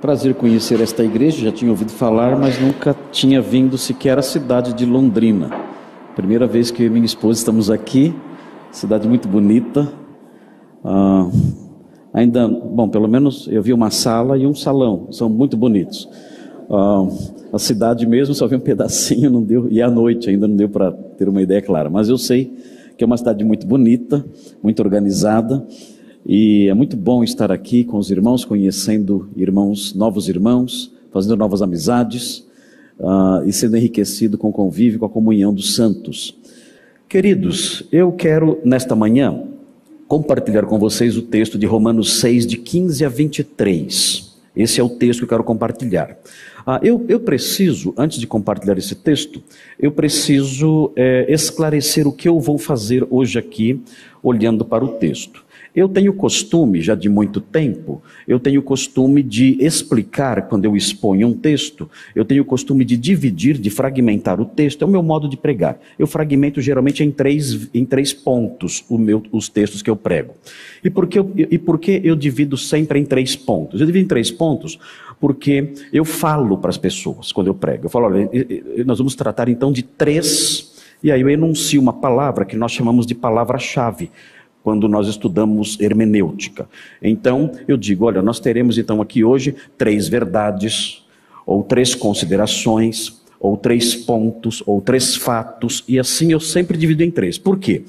Prazer conhecer esta igreja, já tinha ouvido falar, mas nunca tinha vindo sequer à cidade de Londrina. Primeira vez que eu e minha esposa estamos aqui, cidade muito bonita. Ah, ainda, bom, pelo menos eu vi uma sala e um salão, são muito bonitos. Ah, a cidade mesmo só vi um pedacinho, não deu, e à noite ainda não deu para ter uma ideia clara, mas eu sei que é uma cidade muito bonita, muito organizada. E é muito bom estar aqui com os irmãos, conhecendo irmãos, novos irmãos, fazendo novas amizades uh, e sendo enriquecido com o convívio, com a comunhão dos santos. Queridos, eu quero nesta manhã compartilhar com vocês o texto de Romanos 6, de 15 a 23. Esse é o texto que eu quero compartilhar. Ah, eu, eu, preciso, antes de compartilhar esse texto, eu preciso é, esclarecer o que eu vou fazer hoje aqui, olhando para o texto. Eu tenho costume, já de muito tempo, eu tenho costume de explicar quando eu exponho um texto, eu tenho costume de dividir, de fragmentar o texto, é o meu modo de pregar. Eu fragmento geralmente em três, em três pontos meu, os textos que eu prego. E por, que eu, e por que eu divido sempre em três pontos? Eu divido em três pontos porque eu falo para as pessoas quando eu prego. Eu falo, olha, nós vamos tratar então de três, e aí eu enuncio uma palavra que nós chamamos de palavra-chave quando nós estudamos hermenêutica. Então, eu digo, olha, nós teremos então aqui hoje três verdades, ou três considerações, ou três pontos, ou três fatos, e assim eu sempre divido em três. Por quê?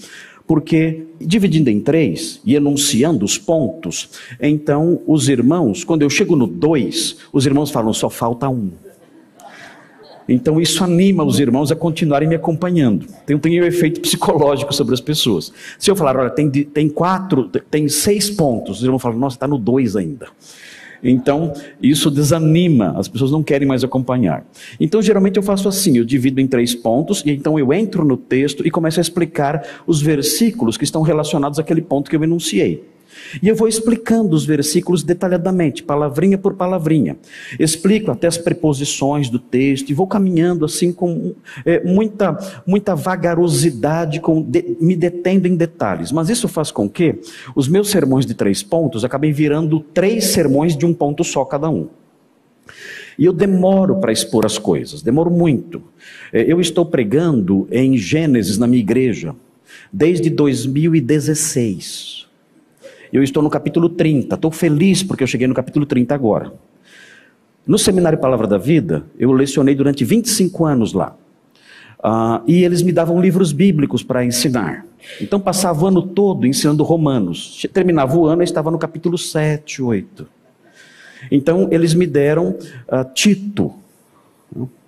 Porque dividindo em três e enunciando os pontos, então os irmãos, quando eu chego no dois, os irmãos falam, só falta um. Então isso anima os irmãos a continuarem me acompanhando. Tem, tem um efeito psicológico sobre as pessoas. Se eu falar, olha, tem, tem quatro, tem seis pontos, os irmãos falam, nossa, está no dois ainda. Então, isso desanima, as pessoas não querem mais acompanhar. Então, geralmente eu faço assim: eu divido em três pontos, e então eu entro no texto e começo a explicar os versículos que estão relacionados àquele ponto que eu enunciei. E eu vou explicando os versículos detalhadamente, palavrinha por palavrinha. Explico até as preposições do texto e vou caminhando assim com é, muita, muita vagarosidade, com, de, me detendo em detalhes. Mas isso faz com que os meus sermões de três pontos acabem virando três sermões de um ponto só cada um. E eu demoro para expor as coisas, demoro muito. É, eu estou pregando em Gênesis na minha igreja desde 2016. Eu estou no capítulo 30. Estou feliz porque eu cheguei no capítulo 30 agora. No Seminário Palavra da Vida, eu lecionei durante 25 anos lá. Uh, e eles me davam livros bíblicos para ensinar. Então passava o ano todo ensinando Romanos. Terminava o ano, eu estava no capítulo 7, 8. Então eles me deram uh, Tito,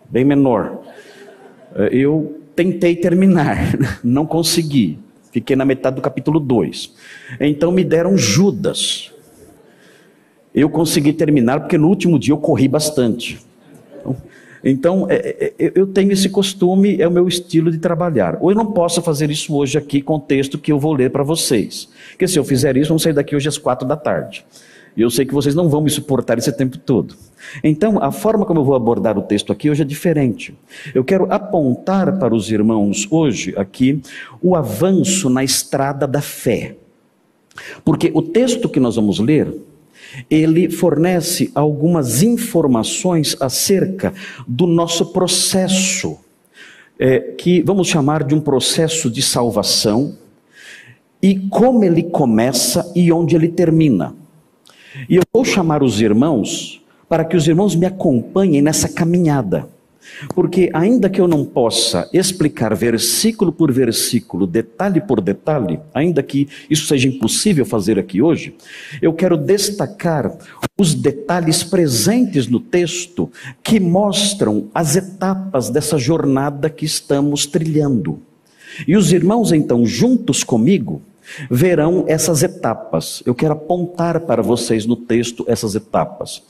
bem menor. Uh, eu tentei terminar, não consegui. Fiquei na metade do capítulo 2. Então me deram Judas. Eu consegui terminar porque no último dia eu corri bastante. Então, é, é, é, eu tenho esse costume, é o meu estilo de trabalhar. Ou eu não posso fazer isso hoje aqui com o texto que eu vou ler para vocês. Porque se eu fizer isso, vamos sair daqui hoje às quatro da tarde. E eu sei que vocês não vão me suportar esse tempo todo. Então, a forma como eu vou abordar o texto aqui hoje é diferente. Eu quero apontar para os irmãos hoje aqui o avanço na estrada da fé. Porque o texto que nós vamos ler, ele fornece algumas informações acerca do nosso processo, é, que vamos chamar de um processo de salvação, e como ele começa e onde ele termina. E eu vou chamar os irmãos para que os irmãos me acompanhem nessa caminhada. Porque, ainda que eu não possa explicar versículo por versículo, detalhe por detalhe, ainda que isso seja impossível fazer aqui hoje, eu quero destacar os detalhes presentes no texto que mostram as etapas dessa jornada que estamos trilhando. E os irmãos, então, juntos comigo, verão essas etapas. Eu quero apontar para vocês no texto essas etapas.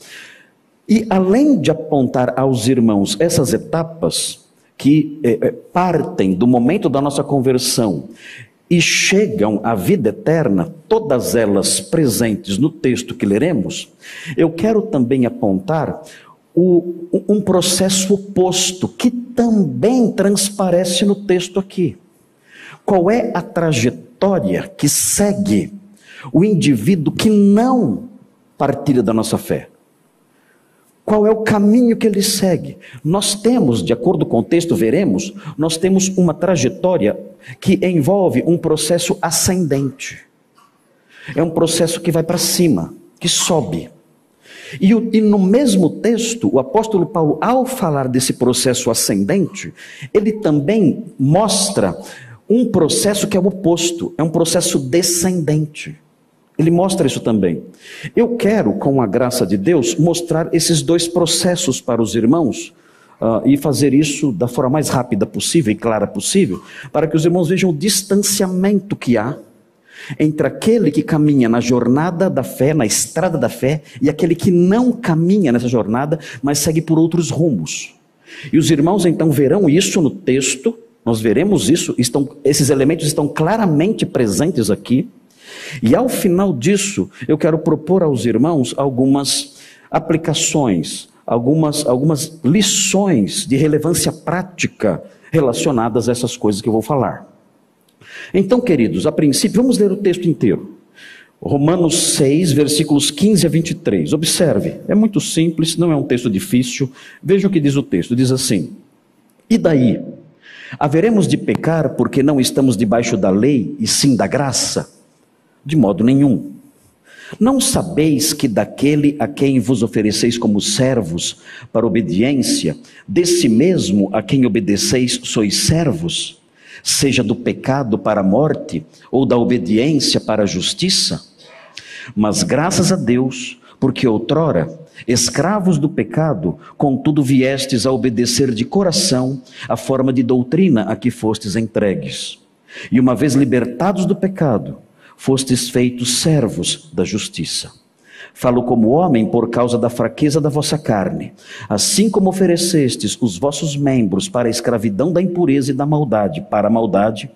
E além de apontar aos irmãos essas etapas que é, é, partem do momento da nossa conversão e chegam à vida eterna, todas elas presentes no texto que leremos, eu quero também apontar o, um processo oposto que também transparece no texto aqui. Qual é a trajetória? História que segue o indivíduo que não partilha da nossa fé. Qual é o caminho que ele segue? Nós temos, de acordo com o texto, veremos, nós temos uma trajetória que envolve um processo ascendente. É um processo que vai para cima, que sobe. E, e, no mesmo texto, o apóstolo Paulo, ao falar desse processo ascendente, ele também mostra um processo que é o oposto, é um processo descendente. Ele mostra isso também. Eu quero, com a graça de Deus, mostrar esses dois processos para os irmãos uh, e fazer isso da forma mais rápida possível e clara possível, para que os irmãos vejam o distanciamento que há entre aquele que caminha na jornada da fé, na estrada da fé, e aquele que não caminha nessa jornada, mas segue por outros rumos. E os irmãos então verão isso no texto, nós veremos isso, estão, esses elementos estão claramente presentes aqui. E ao final disso, eu quero propor aos irmãos algumas aplicações, algumas, algumas lições de relevância prática relacionadas a essas coisas que eu vou falar. Então, queridos, a princípio, vamos ler o texto inteiro. Romanos 6, versículos 15 a 23. Observe, é muito simples, não é um texto difícil. Veja o que diz o texto: diz assim: E daí? Haveremos de pecar porque não estamos debaixo da lei e sim da graça? De modo nenhum. Não sabeis que daquele a quem vos ofereceis como servos para obediência, desse mesmo a quem obedeceis sois servos? seja do pecado para a morte ou da obediência para a justiça? Mas graças a Deus, porque outrora, escravos do pecado, contudo viestes a obedecer de coração a forma de doutrina a que fostes entregues. E uma vez libertados do pecado, fostes feitos servos da justiça. Falo como homem por causa da fraqueza da vossa carne. Assim como oferecestes os vossos membros para a escravidão da impureza e da maldade, para a maldade,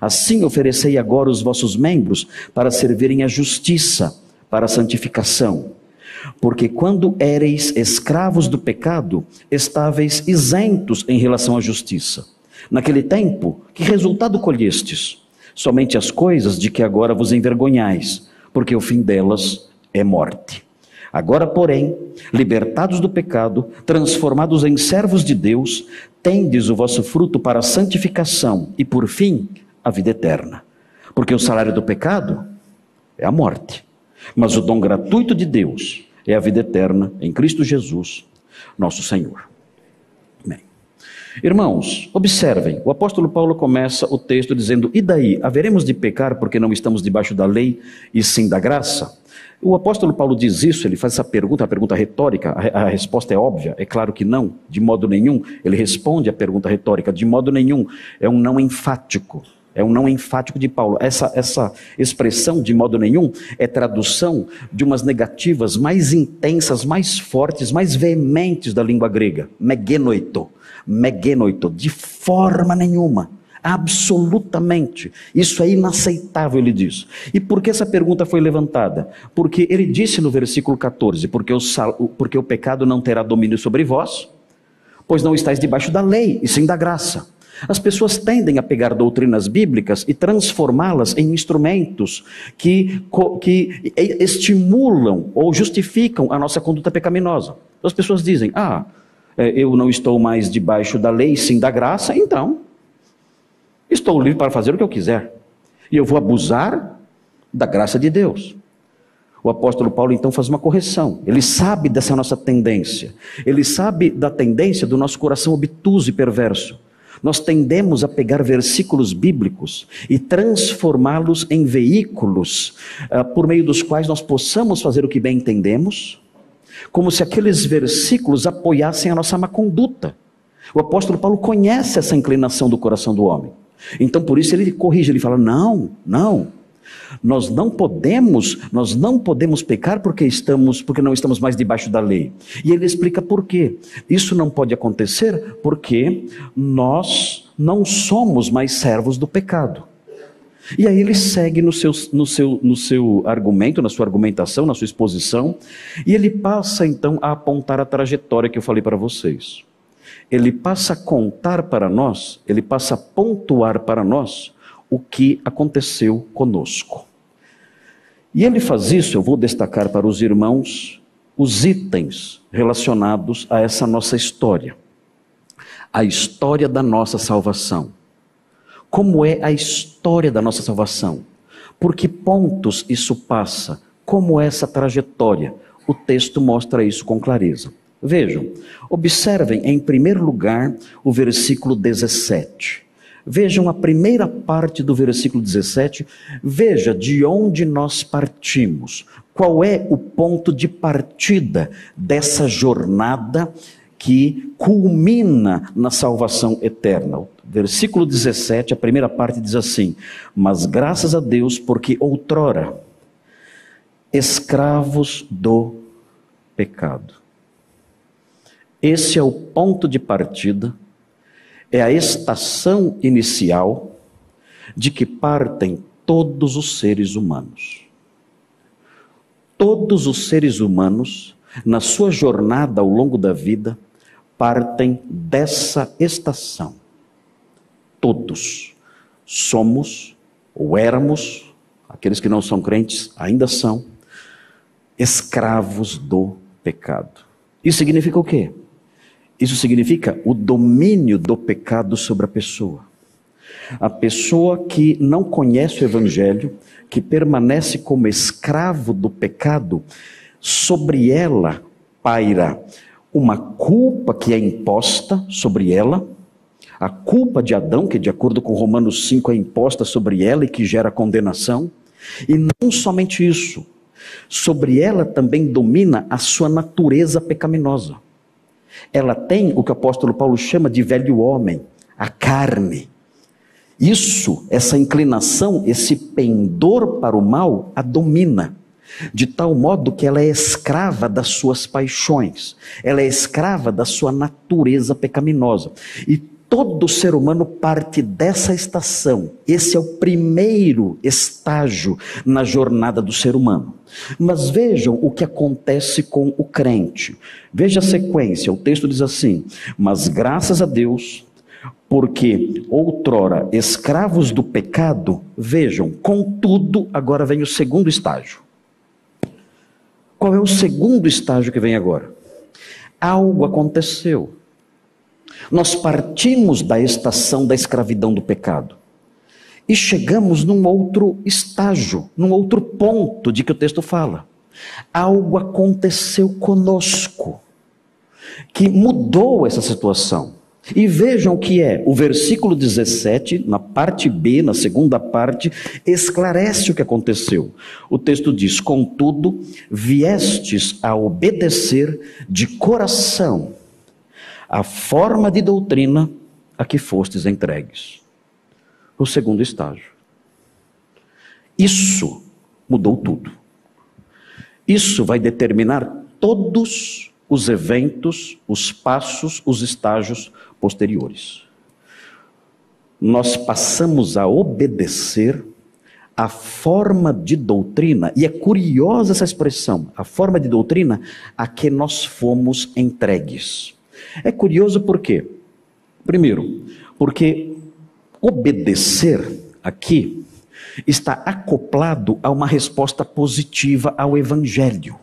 assim oferecei agora os vossos membros para servirem à justiça, para a santificação. Porque quando éreis escravos do pecado, estáveis isentos em relação à justiça. Naquele tempo, que resultado colhestes? Somente as coisas de que agora vos envergonhais, porque o fim delas é morte. Agora, porém, libertados do pecado, transformados em servos de Deus, tendes o vosso fruto para a santificação e, por fim, a vida eterna. Porque o salário do pecado é a morte, mas o dom gratuito de Deus é a vida eterna em Cristo Jesus, nosso Senhor. Amém. Irmãos, observem, o apóstolo Paulo começa o texto dizendo: E daí, haveremos de pecar porque não estamos debaixo da lei e sim da graça? O apóstolo Paulo diz isso, ele faz essa pergunta, a pergunta retórica, a, resposta é óbvia, é claro que não, de modo nenhum. Ele responde a pergunta retórica, de modo nenhum. É um não enfático, é um não enfático de Paulo. Essa, essa expressão, de modo nenhum, é tradução de umas negativas mais intensas, mais fortes, mais veementes da língua grega. Megenoito, megenoito, de forma nenhuma. Absolutamente. Isso é inaceitável, ele diz. E por que essa pergunta foi levantada? Porque ele disse no versículo 14: porque o, sal, porque o pecado não terá domínio sobre vós, pois não estáis debaixo da lei, e sim da graça. As pessoas tendem a pegar doutrinas bíblicas e transformá-las em instrumentos que, que estimulam ou justificam a nossa conduta pecaminosa. As pessoas dizem: ah, é, eu não estou mais debaixo da lei, sim da graça, então Estou livre para fazer o que eu quiser. E eu vou abusar da graça de Deus. O apóstolo Paulo então faz uma correção. Ele sabe dessa nossa tendência. Ele sabe da tendência do nosso coração obtuso e perverso. Nós tendemos a pegar versículos bíblicos e transformá-los em veículos uh, por meio dos quais nós possamos fazer o que bem entendemos, como se aqueles versículos apoiassem a nossa má conduta. O apóstolo Paulo conhece essa inclinação do coração do homem. Então por isso ele corrige, ele fala: "Não, não. Nós não podemos, nós não podemos pecar porque estamos, porque não estamos mais debaixo da lei". E ele explica por quê. Isso não pode acontecer porque nós não somos mais servos do pecado. E aí ele segue no seu, no, seu, no seu argumento, na sua argumentação, na sua exposição, e ele passa então a apontar a trajetória que eu falei para vocês ele passa a contar para nós, ele passa a pontuar para nós o que aconteceu conosco. E ele faz isso, eu vou destacar para os irmãos os itens relacionados a essa nossa história. A história da nossa salvação. Como é a história da nossa salvação? Por que pontos isso passa? Como é essa trajetória? O texto mostra isso com clareza. Vejam, observem em primeiro lugar o versículo 17. Vejam a primeira parte do versículo 17. Veja de onde nós partimos. Qual é o ponto de partida dessa jornada que culmina na salvação eterna? Versículo 17, a primeira parte diz assim: Mas graças a Deus, porque outrora, escravos do pecado. Esse é o ponto de partida é a estação inicial de que partem todos os seres humanos. Todos os seres humanos, na sua jornada ao longo da vida, partem dessa estação. Todos somos, ou éramos, aqueles que não são crentes ainda são, escravos do pecado. Isso significa o quê? Isso significa o domínio do pecado sobre a pessoa. A pessoa que não conhece o Evangelho, que permanece como escravo do pecado, sobre ela paira uma culpa que é imposta sobre ela, a culpa de Adão, que de acordo com Romanos 5 é imposta sobre ela e que gera condenação, e não somente isso, sobre ela também domina a sua natureza pecaminosa. Ela tem o que o apóstolo Paulo chama de velho homem, a carne. Isso, essa inclinação, esse pendor para o mal, a domina, de tal modo que ela é escrava das suas paixões, ela é escrava da sua natureza pecaminosa. E todo ser humano parte dessa estação. Esse é o primeiro estágio na jornada do ser humano. Mas vejam o que acontece com o crente. Veja a sequência. O texto diz assim: Mas graças a Deus, porque outrora escravos do pecado, vejam, contudo, agora vem o segundo estágio. Qual é o segundo estágio que vem agora? Algo aconteceu. Nós partimos da estação da escravidão do pecado e chegamos num outro estágio, num outro ponto de que o texto fala. Algo aconteceu conosco que mudou essa situação. E vejam que é o versículo 17, na parte B, na segunda parte, esclarece o que aconteceu. O texto diz: Contudo, viestes a obedecer de coração a forma de doutrina a que fostes entregues. O segundo estágio. Isso mudou tudo. Isso vai determinar todos os eventos, os passos, os estágios posteriores. Nós passamos a obedecer a forma de doutrina, e é curiosa essa expressão, a forma de doutrina a que nós fomos entregues. É curioso por quê? Primeiro, porque obedecer aqui está acoplado a uma resposta positiva ao Evangelho.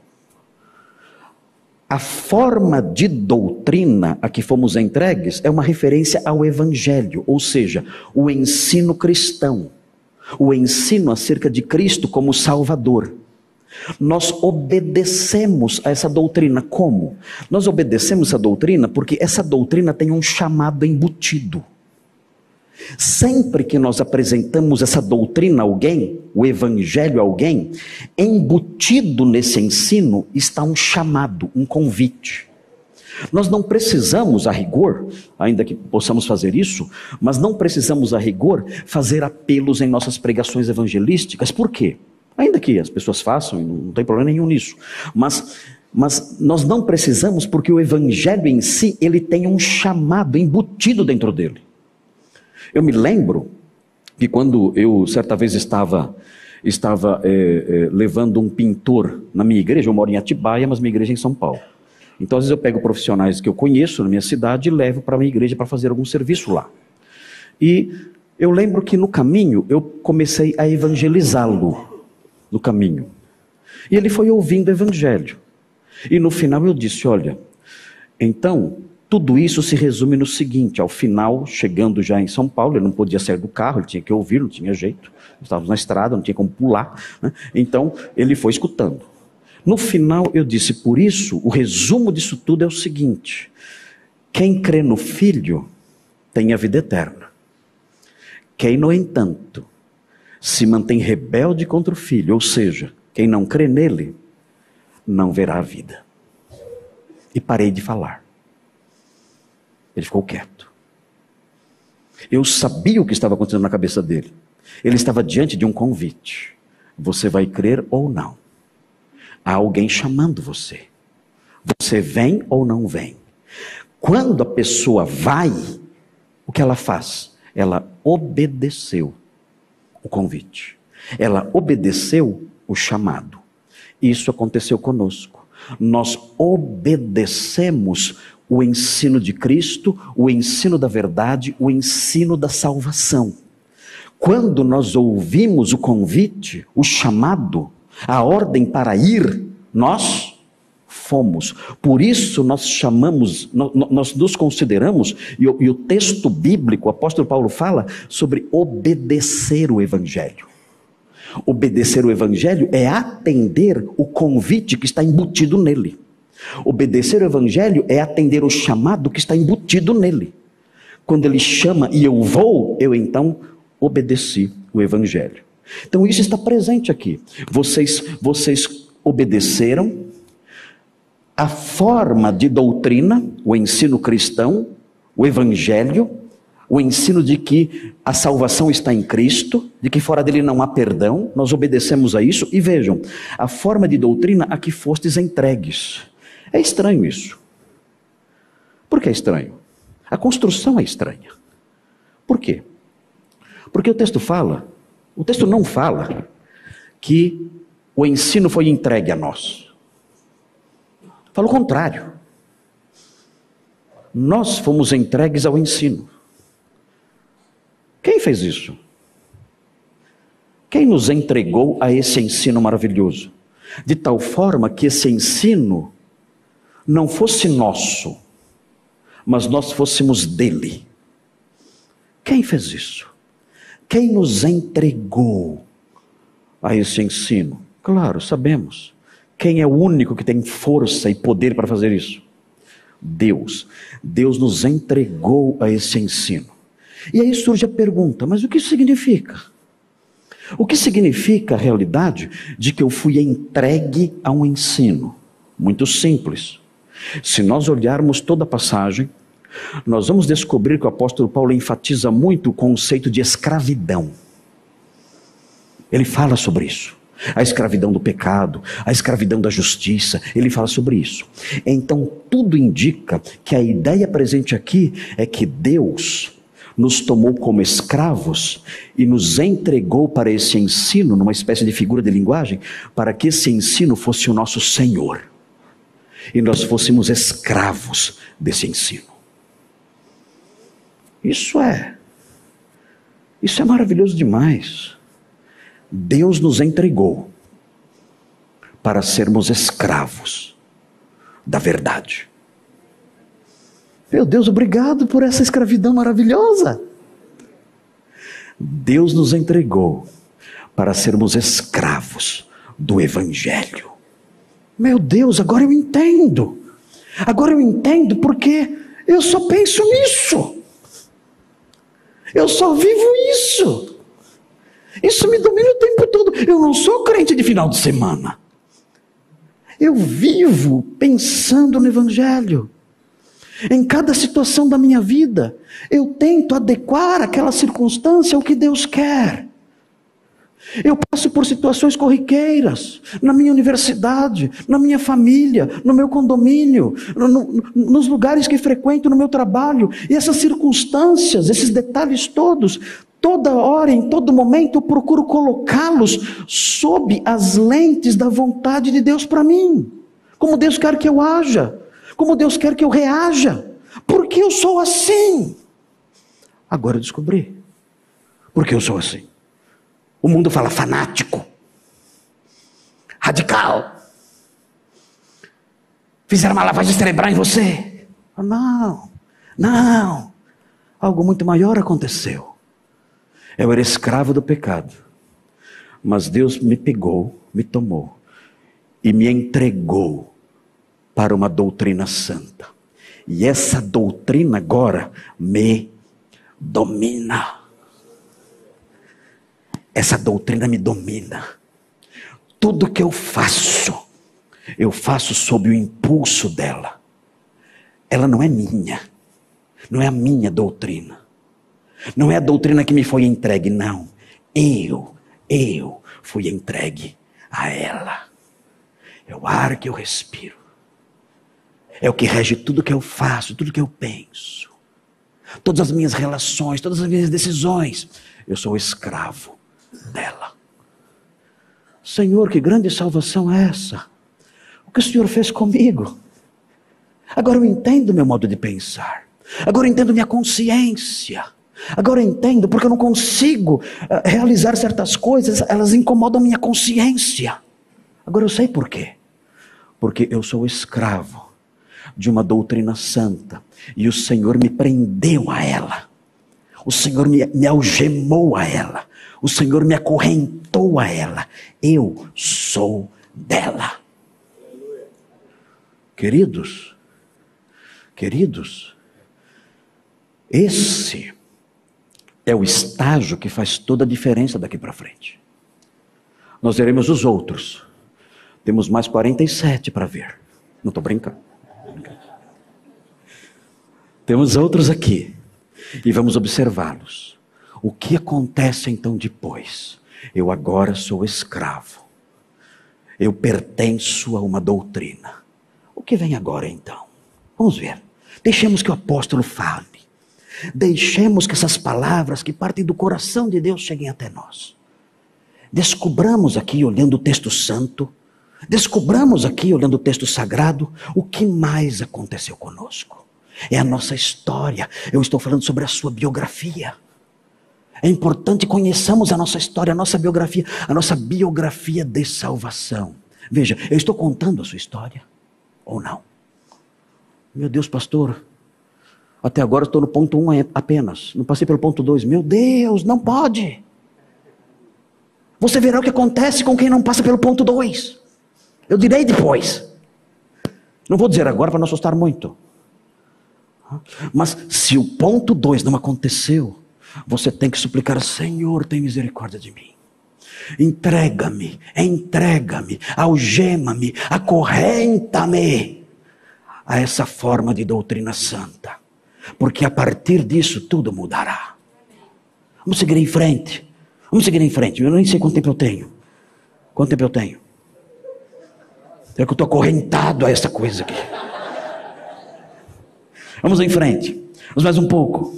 A forma de doutrina a que fomos entregues é uma referência ao Evangelho, ou seja, o ensino cristão, o ensino acerca de Cristo como Salvador. Nós obedecemos a essa doutrina. Como? Nós obedecemos essa doutrina porque essa doutrina tem um chamado embutido. Sempre que nós apresentamos essa doutrina a alguém, o evangelho a alguém, embutido nesse ensino está um chamado, um convite. Nós não precisamos, a rigor, ainda que possamos fazer isso, mas não precisamos, a rigor, fazer apelos em nossas pregações evangelísticas. Por quê? Ainda que as pessoas façam, não tem problema nenhum nisso. Mas, mas nós não precisamos, porque o Evangelho em si, ele tem um chamado embutido dentro dele. Eu me lembro que quando eu, certa vez, estava, estava é, é, levando um pintor na minha igreja, eu moro em Atibaia, mas minha igreja é em São Paulo. Então, às vezes eu pego profissionais que eu conheço na minha cidade e levo para a minha igreja para fazer algum serviço lá. E eu lembro que no caminho eu comecei a evangelizá-lo no caminho. E ele foi ouvindo o evangelho. E no final eu disse: olha, então tudo isso se resume no seguinte: ao final, chegando já em São Paulo, ele não podia sair do carro, ele tinha que ouvir, não tinha jeito. Estávamos na estrada, não tinha como pular. Né? Então, ele foi escutando. No final, eu disse: por isso, o resumo disso tudo é o seguinte: quem crê no Filho tem a vida eterna. Quem, no entanto, se mantém rebelde contra o Filho, ou seja, quem não crê nele, não verá a vida. E parei de falar. Ele ficou quieto. Eu sabia o que estava acontecendo na cabeça dele. Ele estava diante de um convite. Você vai crer ou não? Há alguém chamando você. Você vem ou não vem? Quando a pessoa vai, o que ela faz? Ela obedeceu o convite. Ela obedeceu o chamado. Isso aconteceu conosco. Nós obedecemos o ensino de Cristo, o ensino da verdade, o ensino da salvação. Quando nós ouvimos o convite, o chamado, a ordem para ir, nós fomos. Por isso nós chamamos, nós nos consideramos, e o, e o texto bíblico, o apóstolo Paulo fala sobre obedecer o evangelho. Obedecer o evangelho é atender o convite que está embutido nele. Obedecer o Evangelho é atender o chamado que está embutido nele. Quando ele chama e eu vou, eu então obedeci o Evangelho. Então isso está presente aqui. Vocês, vocês obedeceram a forma de doutrina, o ensino cristão, o Evangelho, o ensino de que a salvação está em Cristo, de que fora dele não há perdão, nós obedecemos a isso e vejam, a forma de doutrina a que fostes entregues. É estranho isso. Por que é estranho? A construção é estranha. Por quê? Porque o texto fala, o texto não fala que o ensino foi entregue a nós. Fala o contrário. Nós fomos entregues ao ensino. Quem fez isso? Quem nos entregou a esse ensino maravilhoso? De tal forma que esse ensino não fosse nosso, mas nós fôssemos dele. Quem fez isso? Quem nos entregou a esse ensino? Claro, sabemos. Quem é o único que tem força e poder para fazer isso? Deus. Deus nos entregou a esse ensino. E aí surge a pergunta: mas o que isso significa? O que significa a realidade de que eu fui entregue a um ensino? Muito simples. Se nós olharmos toda a passagem, nós vamos descobrir que o apóstolo Paulo enfatiza muito o conceito de escravidão. Ele fala sobre isso. A escravidão do pecado, a escravidão da justiça, ele fala sobre isso. Então, tudo indica que a ideia presente aqui é que Deus nos tomou como escravos e nos entregou para esse ensino, numa espécie de figura de linguagem, para que esse ensino fosse o nosso Senhor e nós fôssemos escravos desse ensino. Isso é, isso é maravilhoso demais. Deus nos entregou para sermos escravos da verdade. Meu Deus, obrigado por essa escravidão maravilhosa. Deus nos entregou para sermos escravos do Evangelho. Meu Deus, agora eu entendo. Agora eu entendo porque eu só penso nisso. Eu só vivo isso. Isso me domina o tempo todo. Eu não sou crente de final de semana. Eu vivo pensando no Evangelho. Em cada situação da minha vida, eu tento adequar aquela circunstância ao que Deus quer. Eu passo por situações corriqueiras, na minha universidade, na minha família, no meu condomínio, no, no, nos lugares que frequento, no meu trabalho. E essas circunstâncias, esses detalhes todos, toda hora, em todo momento, eu procuro colocá-los sob as lentes da vontade de Deus para mim. Como Deus quer que eu haja, como Deus quer que eu reaja. Porque eu sou assim. Agora eu descobri. Porque eu sou assim. O mundo fala fanático, radical. Fizeram uma lavagem cerebral em você. Não, não. Algo muito maior aconteceu. Eu era escravo do pecado. Mas Deus me pegou, me tomou e me entregou para uma doutrina santa. E essa doutrina agora me domina. Essa doutrina me domina. Tudo que eu faço, eu faço sob o impulso dela. Ela não é minha. Não é a minha doutrina. Não é a doutrina que me foi entregue, não. Eu, eu fui entregue a ela. É o ar que eu respiro. É o que rege tudo que eu faço, tudo que eu penso. Todas as minhas relações, todas as minhas decisões. Eu sou escravo dela. Senhor, que grande salvação é essa? O que o Senhor fez comigo? Agora eu entendo meu modo de pensar. Agora eu entendo minha consciência. Agora eu entendo porque eu não consigo uh, realizar certas coisas, elas incomodam minha consciência. Agora eu sei por quê. Porque eu sou escravo de uma doutrina santa e o Senhor me prendeu a ela. O Senhor me, me algemou a ela. O Senhor me acorrentou a ela. Eu sou dela. Queridos, queridos, esse é o estágio que faz toda a diferença daqui para frente. Nós veremos os outros. Temos mais 47 para ver. Não estou brincando. Temos outros aqui. E vamos observá-los. O que acontece então depois? Eu agora sou escravo. Eu pertenço a uma doutrina. O que vem agora então? Vamos ver. Deixemos que o apóstolo fale. Deixemos que essas palavras que partem do coração de Deus cheguem até nós. Descobramos aqui, olhando o texto santo, descobramos aqui, olhando o texto sagrado, o que mais aconteceu conosco. É a nossa história. Eu estou falando sobre a sua biografia. É importante conheçamos a nossa história, a nossa biografia, a nossa biografia de salvação. Veja, eu estou contando a sua história ou não? Meu Deus, pastor, até agora estou no ponto 1 um apenas. Não passei pelo ponto 2. Meu Deus, não pode. Você verá o que acontece com quem não passa pelo ponto 2. Eu direi depois. Não vou dizer agora para não assustar muito. Mas se o ponto 2 não aconteceu, você tem que suplicar: Senhor, tem misericórdia de mim. Entrega-me, entrega-me, algema-me, acorrenta-me a essa forma de doutrina santa. Porque a partir disso tudo mudará. Vamos seguir em frente. Vamos seguir em frente. Eu nem sei quanto tempo eu tenho. Quanto tempo eu tenho? É que eu estou acorrentado a essa coisa aqui. Vamos em frente. Vamos mais um pouco.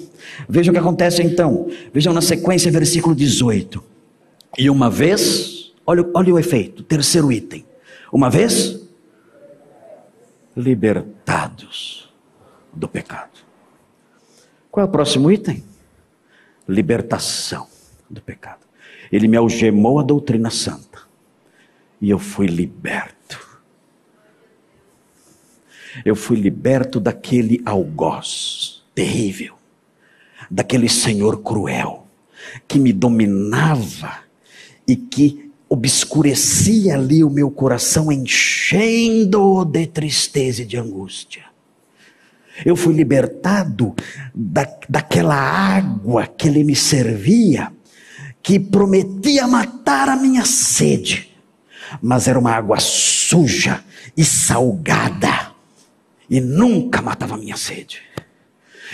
Vejam o que acontece então. Vejam na sequência, versículo 18. E uma vez, olha, olha o efeito, terceiro item. Uma vez libertados do pecado. Qual é o próximo item? Libertação do pecado. Ele me algemou a doutrina santa. E eu fui liberto. Eu fui liberto daquele algoz terrível, daquele senhor cruel, que me dominava e que obscurecia ali o meu coração, enchendo-o de tristeza e de angústia. Eu fui libertado da, daquela água que ele me servia, que prometia matar a minha sede, mas era uma água suja e salgada, e nunca matava a minha sede.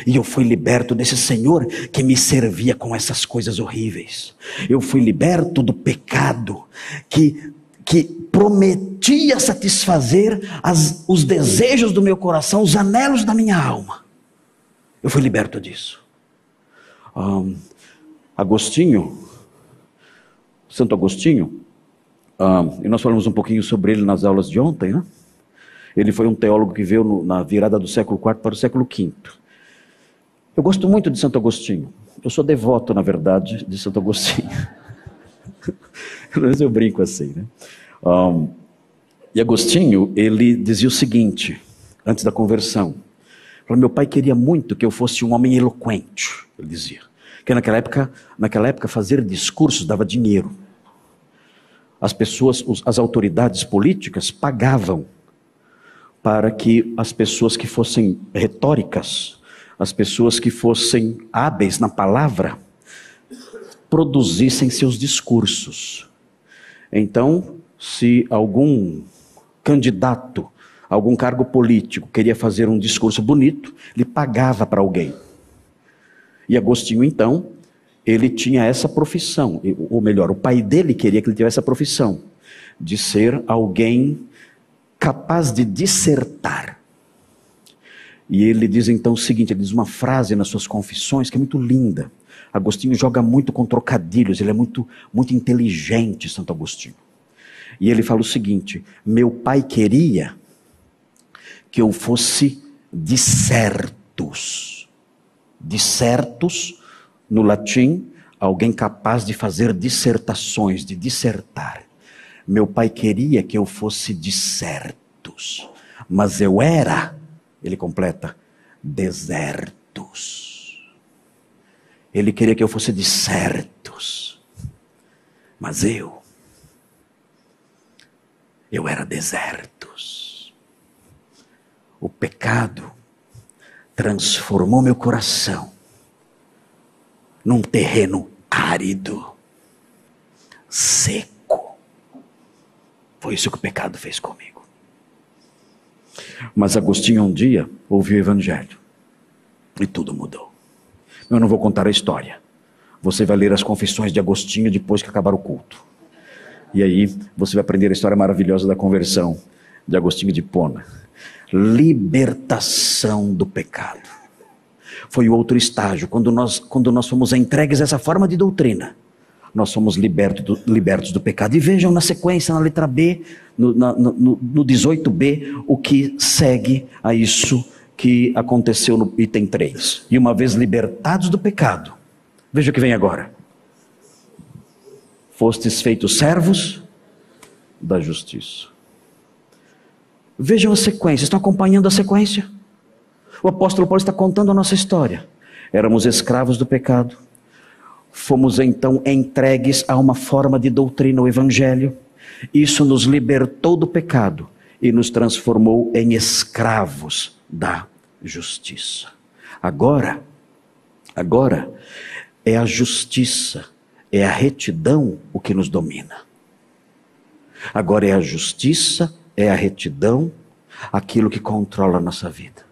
E eu fui liberto desse Senhor que me servia com essas coisas horríveis. Eu fui liberto do pecado que, que prometia satisfazer as, os desejos do meu coração, os anelos da minha alma. Eu fui liberto disso. Um, Agostinho, Santo Agostinho, um, e nós falamos um pouquinho sobre ele nas aulas de ontem, né? Ele foi um teólogo que veio no, na virada do século IV para o século V. Eu gosto muito de Santo Agostinho. Eu sou devoto, na verdade, de Santo Agostinho. Menos eu brinco assim, né? Um, e Agostinho, ele dizia o seguinte: antes da conversão. Meu pai queria muito que eu fosse um homem eloquente, ele dizia. Que naquela época, naquela época fazer discursos dava dinheiro. As pessoas, as autoridades políticas pagavam para que as pessoas que fossem retóricas, as pessoas que fossem hábeis na palavra, produzissem seus discursos. Então, se algum candidato algum cargo político, queria fazer um discurso bonito, ele pagava para alguém. E Agostinho, então, ele tinha essa profissão, ou melhor, o pai dele queria que ele tivesse essa profissão, de ser alguém capaz de dissertar. E ele diz então o seguinte: ele diz uma frase nas suas confissões que é muito linda. Agostinho joga muito com trocadilhos, ele é muito, muito inteligente, Santo Agostinho. E ele fala o seguinte: meu pai queria que eu fosse discertus. Discertus, no latim, alguém capaz de fazer dissertações, de dissertar. Meu pai queria que eu fosse discertus, mas eu era, ele completa, desertus. Ele queria que eu fosse discertus, mas eu, eu era desertus. O pecado transformou meu coração num terreno árido, seco. Foi isso que o pecado fez comigo. Mas Agostinho um dia ouviu o Evangelho e tudo mudou. Eu não vou contar a história. Você vai ler as confissões de Agostinho depois que acabar o culto. E aí você vai aprender a história maravilhosa da conversão de Agostinho de Pona libertação do pecado. Foi o outro estágio, quando nós, quando nós fomos entregues a essa forma de doutrina, nós somos libertos do, libertos do pecado. E vejam na sequência, na letra B, no, na, no, no 18b, o que segue a isso que aconteceu no item 3. E uma vez libertados do pecado, veja o que vem agora. Fostes feitos servos da justiça. Vejam a sequência, estão acompanhando a sequência? O apóstolo Paulo está contando a nossa história. Éramos escravos do pecado, fomos então entregues a uma forma de doutrina, o Evangelho. Isso nos libertou do pecado e nos transformou em escravos da justiça. Agora, agora é a justiça, é a retidão o que nos domina. Agora é a justiça, é a retidão, aquilo que controla a nossa vida.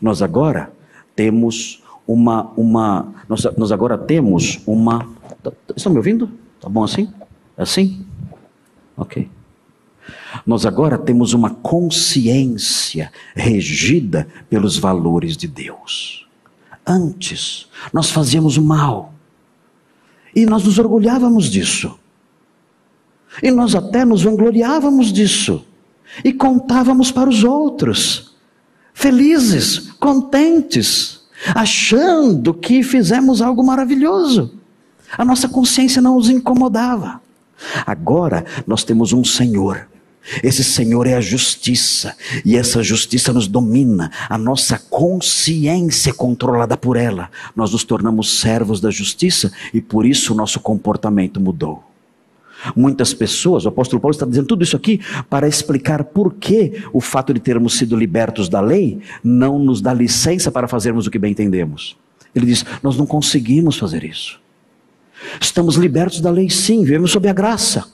Nós agora temos uma, uma nós, nós agora temos uma, estão me ouvindo? Tá bom assim? É assim? Ok. Nós agora temos uma consciência regida pelos valores de Deus. Antes, nós fazíamos o mal. E nós nos orgulhávamos disso. E nós até nos vangloriávamos disso e contávamos para os outros, felizes, contentes, achando que fizemos algo maravilhoso. A nossa consciência não nos incomodava. Agora nós temos um Senhor. Esse Senhor é a justiça, e essa justiça nos domina, a nossa consciência é controlada por ela. Nós nos tornamos servos da justiça e por isso o nosso comportamento mudou. Muitas pessoas, o apóstolo Paulo está dizendo tudo isso aqui para explicar por que o fato de termos sido libertos da lei não nos dá licença para fazermos o que bem entendemos. Ele diz: Nós não conseguimos fazer isso. Estamos libertos da lei, sim, vivemos sob a graça.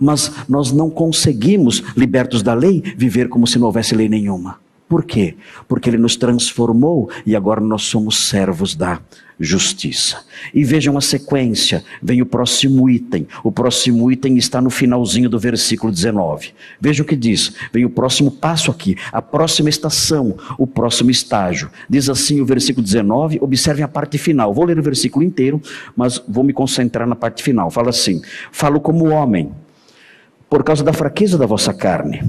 Mas nós não conseguimos, libertos da lei, viver como se não houvesse lei nenhuma. Por quê? Porque ele nos transformou e agora nós somos servos da justiça. E vejam a sequência, vem o próximo item. O próximo item está no finalzinho do versículo 19. Veja o que diz. Vem o próximo passo aqui, a próxima estação, o próximo estágio. Diz assim o versículo 19, observem a parte final. Vou ler o versículo inteiro, mas vou me concentrar na parte final. Fala assim: Falo como homem, por causa da fraqueza da vossa carne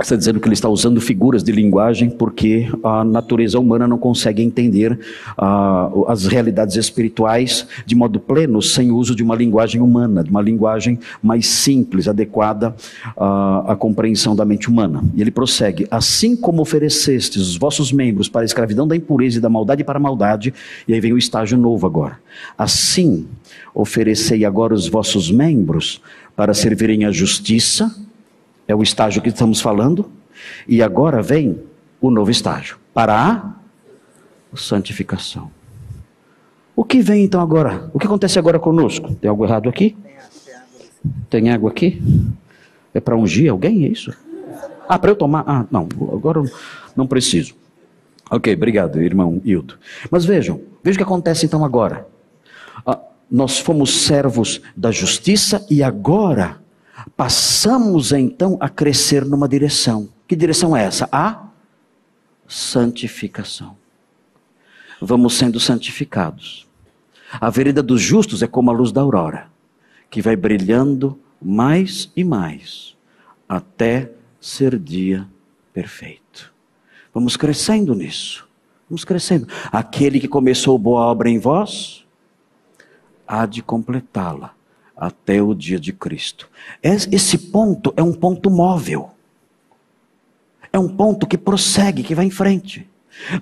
Está dizendo que ele está usando figuras de linguagem porque a natureza humana não consegue entender uh, as realidades espirituais de modo pleno sem o uso de uma linguagem humana, de uma linguagem mais simples, adequada uh, à compreensão da mente humana. E ele prossegue: Assim como oferecestes os vossos membros para a escravidão da impureza e da maldade para a maldade, e aí vem o estágio novo agora. Assim oferecei agora os vossos membros para servirem à justiça é o estágio que estamos falando. E agora vem o novo estágio para a santificação. O que vem então agora? O que acontece agora conosco? Tem algo errado aqui? Tem água aqui? É para ungir alguém? É isso? Ah, para eu tomar? Ah, não, agora não preciso. Ok, obrigado, irmão Hildo. Mas vejam, vejam o que acontece então agora. Ah, nós fomos servos da justiça e agora Passamos então a crescer numa direção. Que direção é essa? A santificação. Vamos sendo santificados. A vereda dos justos é como a luz da aurora, que vai brilhando mais e mais até ser dia perfeito. Vamos crescendo nisso. Vamos crescendo. Aquele que começou boa obra em vós, há de completá-la até o dia de Cristo. Esse ponto é um ponto móvel. É um ponto que prossegue, que vai em frente.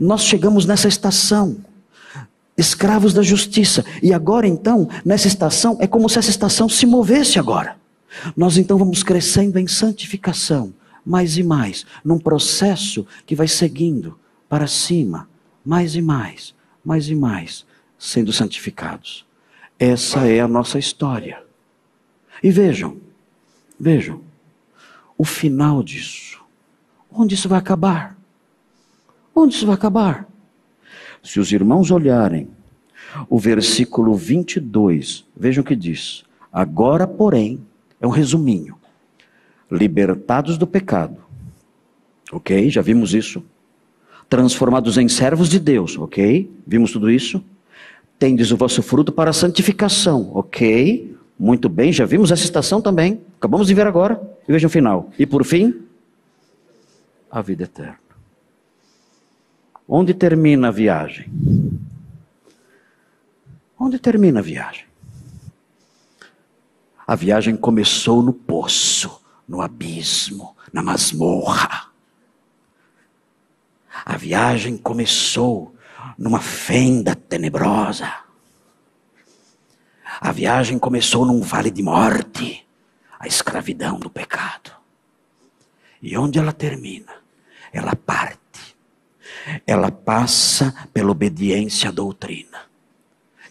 Nós chegamos nessa estação, escravos da justiça, e agora então, nessa estação, é como se essa estação se movesse agora. Nós então vamos crescendo em santificação, mais e mais, num processo que vai seguindo para cima, mais e mais, mais e mais, sendo santificados. Essa é a nossa história. E vejam, vejam, o final disso. Onde isso vai acabar? Onde isso vai acabar? Se os irmãos olharem o versículo 22, vejam o que diz. Agora, porém, é um resuminho. Libertados do pecado. Ok? Já vimos isso. Transformados em servos de Deus. Ok? Vimos tudo isso? Tendes o vosso fruto para a santificação. Ok, muito bem, já vimos essa estação também. Acabamos de ver agora. E vejam o final. E por fim, a vida eterna. Onde termina a viagem? Onde termina a viagem? A viagem começou no poço, no abismo, na masmorra. A viagem começou numa fenda tenebrosa. A viagem começou num vale de morte, a escravidão do pecado. E onde ela termina? Ela parte. Ela passa pela obediência à doutrina,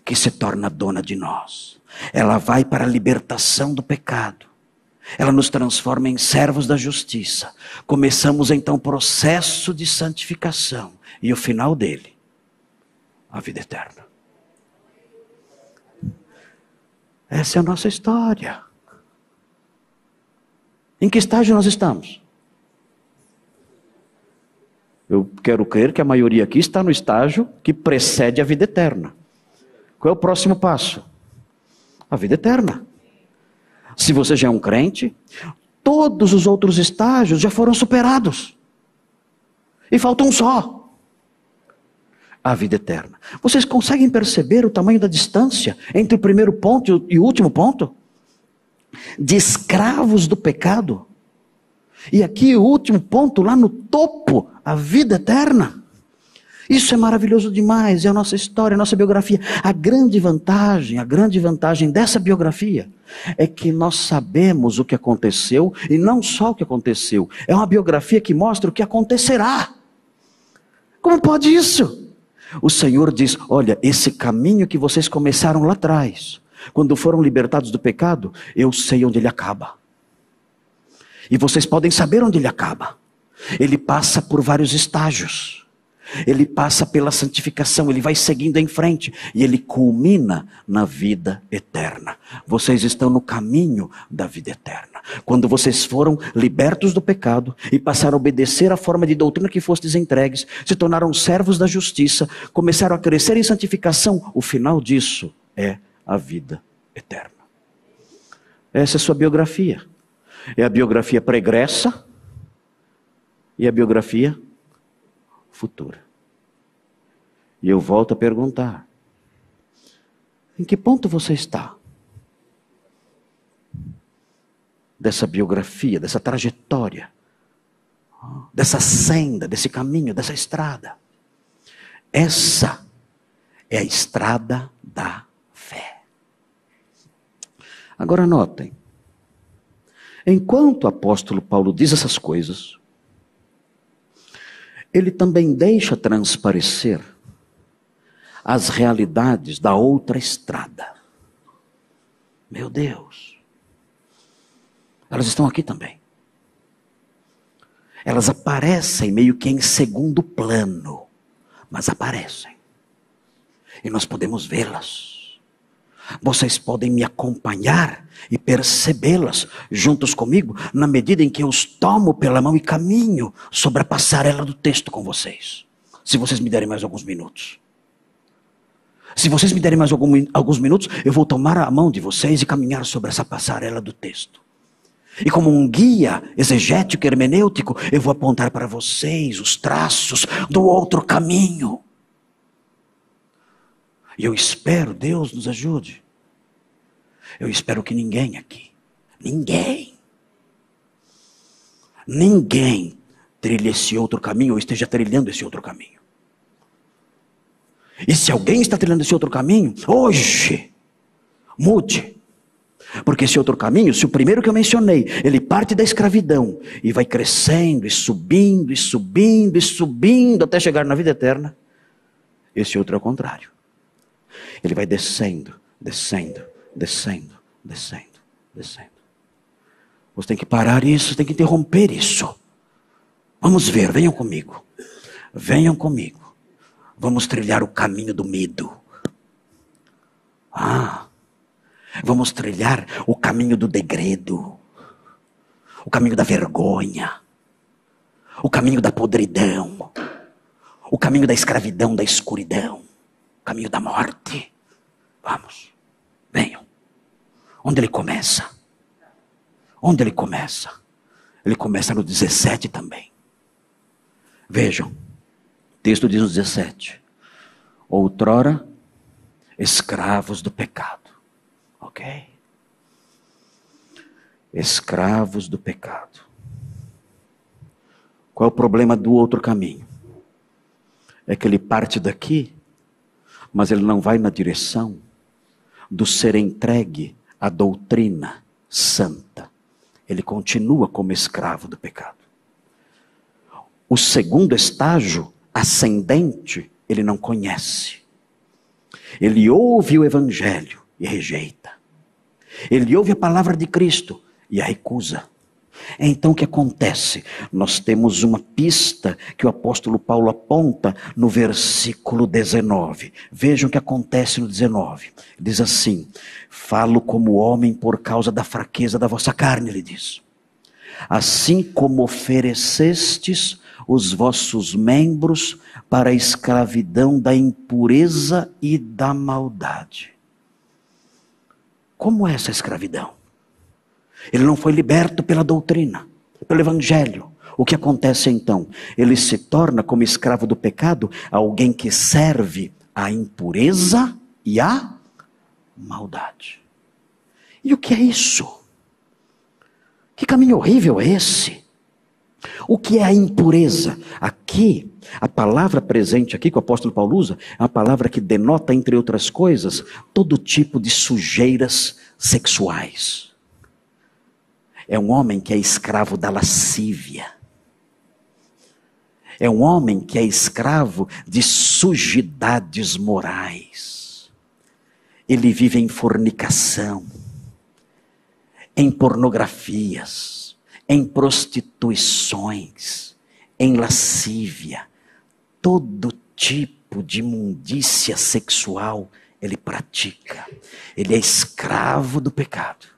que se torna dona de nós. Ela vai para a libertação do pecado. Ela nos transforma em servos da justiça. Começamos então o processo de santificação. E o final dele a vida eterna. Essa é a nossa história. Em que estágio nós estamos? Eu quero crer que a maioria aqui está no estágio que precede a vida eterna. Qual é o próximo passo? A vida eterna. Se você já é um crente, todos os outros estágios já foram superados. E falta um só a vida eterna. Vocês conseguem perceber o tamanho da distância entre o primeiro ponto e o último ponto? De escravos do pecado. E aqui o último ponto, lá no topo, a vida eterna. Isso é maravilhoso demais, é a nossa história, a nossa biografia. A grande vantagem, a grande vantagem dessa biografia é que nós sabemos o que aconteceu e não só o que aconteceu. É uma biografia que mostra o que acontecerá. Como pode isso? O Senhor diz: Olha, esse caminho que vocês começaram lá atrás, quando foram libertados do pecado, eu sei onde ele acaba. E vocês podem saber onde ele acaba. Ele passa por vários estágios. Ele passa pela santificação, ele vai seguindo em frente e ele culmina na vida eterna. Vocês estão no caminho da vida eterna. Quando vocês foram libertos do pecado e passaram a obedecer à forma de doutrina que fostes entregues, se tornaram servos da justiça, começaram a crescer em santificação, o final disso é a vida eterna. Essa é a sua biografia. É a biografia pregressa, E a biografia? Futura. E eu volto a perguntar: em que ponto você está? Dessa biografia, dessa trajetória, dessa senda, desse caminho, dessa estrada. Essa é a estrada da fé. Agora notem, enquanto o apóstolo Paulo diz essas coisas, ele também deixa transparecer as realidades da outra estrada. Meu Deus. Elas estão aqui também. Elas aparecem meio que em segundo plano, mas aparecem. E nós podemos vê-las. Vocês podem me acompanhar e percebê-las juntos comigo, na medida em que eu os tomo pela mão e caminho sobre a passarela do texto com vocês. Se vocês me derem mais alguns minutos. Se vocês me derem mais algum, alguns minutos, eu vou tomar a mão de vocês e caminhar sobre essa passarela do texto. E como um guia exegético, hermenêutico, eu vou apontar para vocês os traços do outro caminho. E eu espero, Deus nos ajude. Eu espero que ninguém aqui, ninguém, ninguém trilhe esse outro caminho ou esteja trilhando esse outro caminho. E se alguém está trilhando esse outro caminho, hoje, mude. Porque esse outro caminho, se o primeiro que eu mencionei, ele parte da escravidão e vai crescendo e subindo e subindo e subindo até chegar na vida eterna, esse outro é o contrário. Ele vai descendo, descendo, descendo, descendo, descendo. Você tem que parar isso, tem que interromper isso. Vamos ver, venham comigo. Venham comigo. Vamos trilhar o caminho do medo. Ah, vamos trilhar o caminho do degredo, o caminho da vergonha, o caminho da podridão, o caminho da escravidão, da escuridão, o caminho da morte. Vamos, venham. Onde ele começa? Onde ele começa? Ele começa no 17 também. Vejam. O texto diz no 17: Outrora, escravos do pecado. Ok? Escravos do pecado. Qual é o problema do outro caminho? É que ele parte daqui, mas ele não vai na direção do ser entregue à doutrina santa. Ele continua como escravo do pecado. O segundo estágio ascendente ele não conhece. Ele ouve o Evangelho e rejeita. Ele ouve a palavra de Cristo e a recusa. Então o que acontece? Nós temos uma pista que o apóstolo Paulo aponta no versículo 19. Vejam o que acontece no 19. Diz assim: Falo como homem por causa da fraqueza da vossa carne, ele diz. Assim como oferecestes os vossos membros para a escravidão da impureza e da maldade. Como é essa escravidão? Ele não foi liberto pela doutrina, pelo evangelho. O que acontece então? Ele se torna, como escravo do pecado, alguém que serve à impureza e à maldade. E o que é isso? Que caminho horrível é esse? O que é a impureza? Aqui, a palavra presente aqui que o apóstolo Paulo usa, é uma palavra que denota, entre outras coisas, todo tipo de sujeiras sexuais. É um homem que é escravo da lascívia. É um homem que é escravo de sujidades morais. Ele vive em fornicação, em pornografias em prostituições, em lascívia, todo tipo de imundícia sexual ele pratica. Ele é escravo do pecado.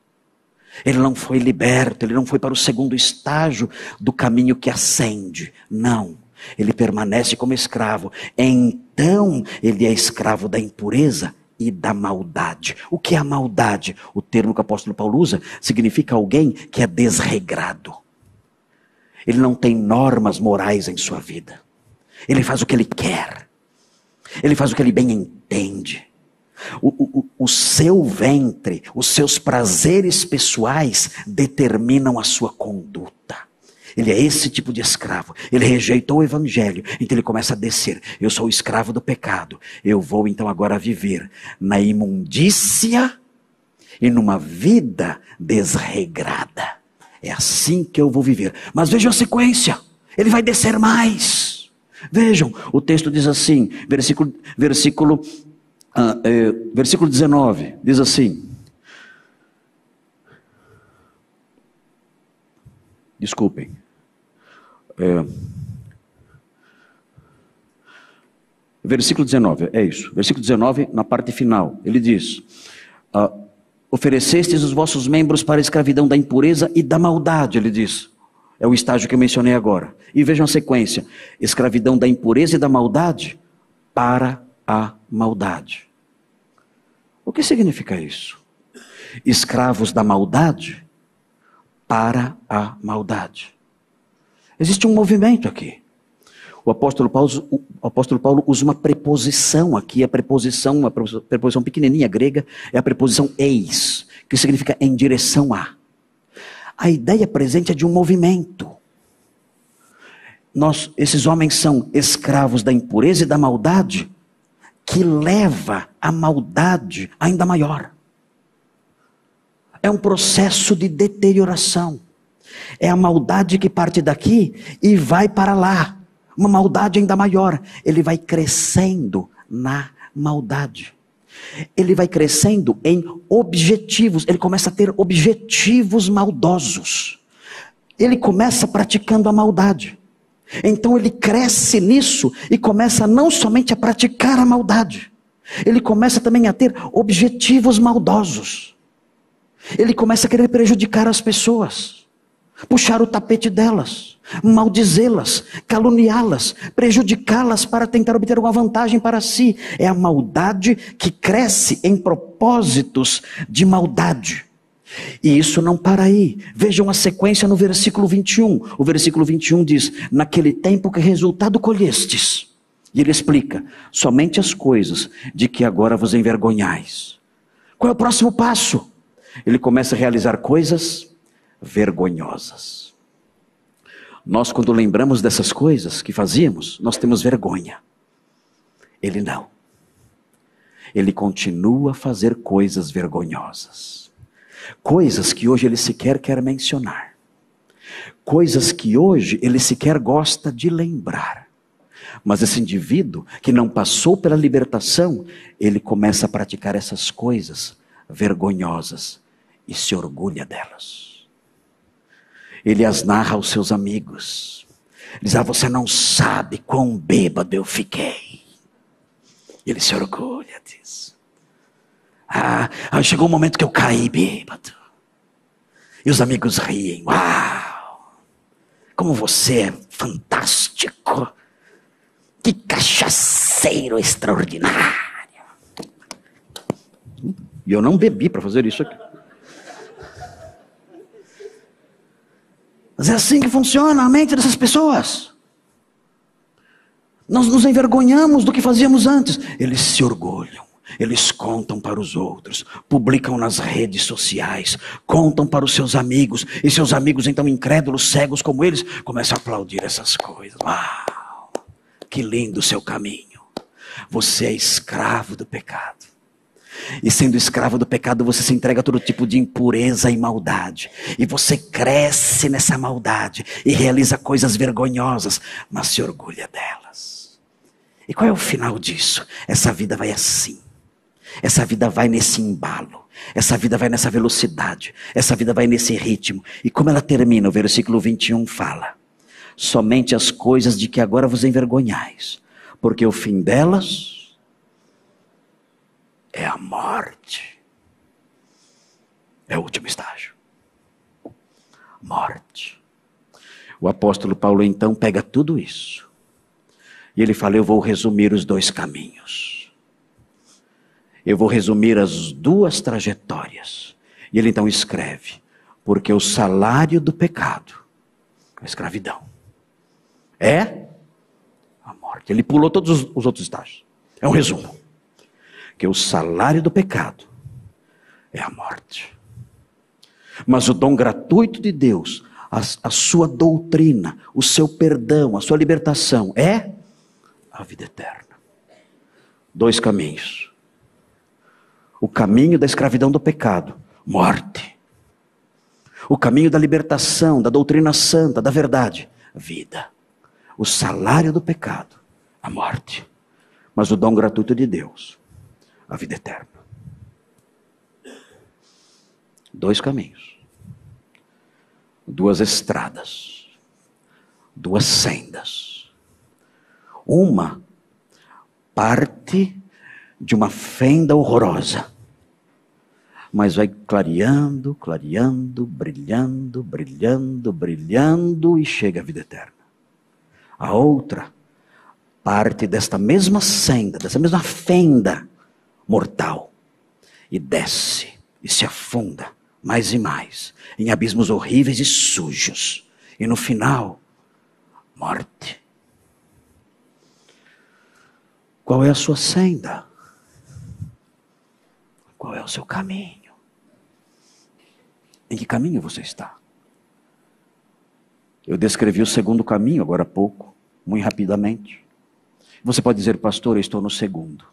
Ele não foi liberto, ele não foi para o segundo estágio do caminho que ascende. Não. Ele permanece como escravo. Então, ele é escravo da impureza e da maldade. O que é a maldade? O termo que o apóstolo Paulo usa significa alguém que é desregrado. Ele não tem normas morais em sua vida. Ele faz o que ele quer. Ele faz o que ele bem entende. O, o, o, seu ventre, os seus prazeres pessoais determinam a sua conduta. Ele é esse tipo de escravo. Ele rejeitou o evangelho, então ele começa a descer. Eu sou o escravo do pecado. Eu vou então agora viver na imundícia e numa vida desregrada. É assim que eu vou viver. Mas vejam a sequência. Ele vai descer mais. Vejam, o texto diz assim, versículo, versículo, uh, é, versículo 19, diz assim. Desculpem. É, versículo 19, é isso. Versículo 19, na parte final, ele diz: uh, Oferecestes os vossos membros para a escravidão da impureza e da maldade, ele diz. É o estágio que eu mencionei agora. E vejam a sequência: escravidão da impureza e da maldade para a maldade. O que significa isso? Escravos da maldade para a maldade. Existe um movimento aqui. O apóstolo Paulo, o apóstolo Paulo usa uma preposição aqui, a preposição, uma preposição pequenininha grega, é a preposição eis, que significa em direção a. A ideia presente é de um movimento. Nós, esses homens são escravos da impureza e da maldade, que leva a maldade ainda maior. É um processo de deterioração. É a maldade que parte daqui e vai para lá uma maldade ainda maior. Ele vai crescendo na maldade. Ele vai crescendo em objetivos, ele começa a ter objetivos maldosos. Ele começa praticando a maldade. Então ele cresce nisso e começa não somente a praticar a maldade, ele começa também a ter objetivos maldosos. Ele começa a querer prejudicar as pessoas, puxar o tapete delas maldizê-las, caluniá-las, prejudicá-las para tentar obter uma vantagem para si. É a maldade que cresce em propósitos de maldade. E isso não para aí. Vejam a sequência no versículo 21. O versículo 21 diz: Naquele tempo que resultado colhestes. E ele explica: somente as coisas de que agora vos envergonhais. Qual é o próximo passo? Ele começa a realizar coisas vergonhosas. Nós, quando lembramos dessas coisas que fazíamos, nós temos vergonha. Ele não. Ele continua a fazer coisas vergonhosas. Coisas que hoje ele sequer quer mencionar. Coisas que hoje ele sequer gosta de lembrar. Mas esse indivíduo que não passou pela libertação, ele começa a praticar essas coisas vergonhosas e se orgulha delas ele as narra aos seus amigos. Diz: Ah, você não sabe quão bêbado eu fiquei. Ele se orgulha disso. Ah, chegou um momento que eu caí bêbado. E os amigos riem. Uau! Como você é fantástico! Que cachaceiro extraordinário! E eu não bebi para fazer isso aqui. Mas é assim que funciona a mente dessas pessoas. Nós nos envergonhamos do que fazíamos antes. Eles se orgulham, eles contam para os outros, publicam nas redes sociais, contam para os seus amigos, e seus amigos, então incrédulos, cegos como eles, começam a aplaudir essas coisas. Uau! Que lindo o seu caminho. Você é escravo do pecado. E sendo escravo do pecado, você se entrega a todo tipo de impureza e maldade. E você cresce nessa maldade e realiza coisas vergonhosas, mas se orgulha delas. E qual é o final disso? Essa vida vai assim. Essa vida vai nesse embalo. Essa vida vai nessa velocidade. Essa vida vai nesse ritmo. E como ela termina, o versículo 21 fala: Somente as coisas de que agora vos envergonhais, porque o fim delas é a morte. É o último estágio. Morte. O apóstolo Paulo então pega tudo isso. E ele fala: Eu vou resumir os dois caminhos. Eu vou resumir as duas trajetórias. E ele então escreve: Porque o salário do pecado a escravidão. É a morte. Ele pulou todos os outros estágios. É um resumo. Que o salário do pecado é a morte. Mas o dom gratuito de Deus, a, a sua doutrina, o seu perdão, a sua libertação é a vida eterna. Dois caminhos. O caminho da escravidão do pecado, morte. O caminho da libertação, da doutrina santa, da verdade, vida. O salário do pecado, a morte. Mas o dom gratuito de Deus, a vida eterna. Dois caminhos, duas estradas, duas sendas. Uma parte de uma fenda horrorosa, mas vai clareando, clareando, brilhando, brilhando, brilhando e chega à vida eterna. A outra parte desta mesma senda, dessa mesma fenda mortal e desce e se afunda mais e mais, em abismos horríveis e sujos. E no final, morte. Qual é a sua senda? Qual é o seu caminho? Em que caminho você está? Eu descrevi o segundo caminho agora há pouco, muito rapidamente. Você pode dizer, pastor, eu estou no segundo.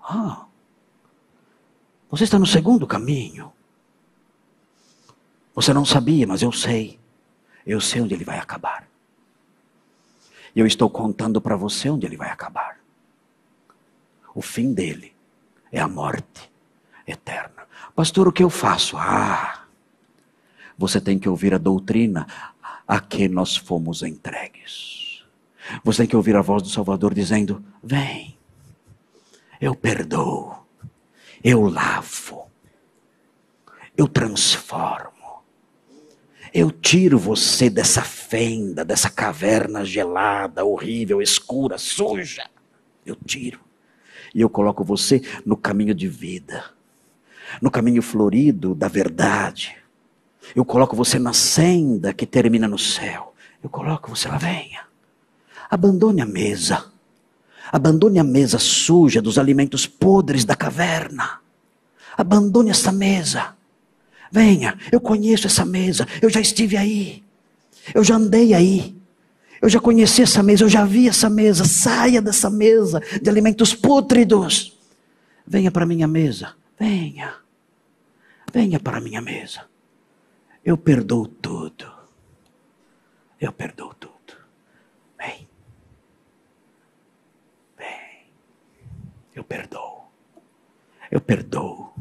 Ah, você está no segundo caminho. Você não sabia, mas eu sei. Eu sei onde ele vai acabar. E eu estou contando para você onde ele vai acabar. O fim dele é a morte eterna. Pastor, o que eu faço? Ah, você tem que ouvir a doutrina a que nós fomos entregues. Você tem que ouvir a voz do Salvador dizendo: Vem, eu perdoo, eu lavo, eu transformo. Eu tiro você dessa fenda, dessa caverna gelada, horrível, escura, suja. Eu tiro. E eu coloco você no caminho de vida, no caminho florido da verdade. Eu coloco você na senda que termina no céu. Eu coloco você lá, venha. Abandone a mesa. Abandone a mesa suja dos alimentos podres da caverna. Abandone essa mesa. Venha, eu conheço essa mesa, eu já estive aí, eu já andei aí, eu já conheci essa mesa, eu já vi essa mesa. Saia dessa mesa de alimentos pútridos. Venha para minha mesa, venha, venha para minha mesa. Eu perdoo tudo, eu perdoo tudo. Vem, vem, eu perdoo, eu perdoo,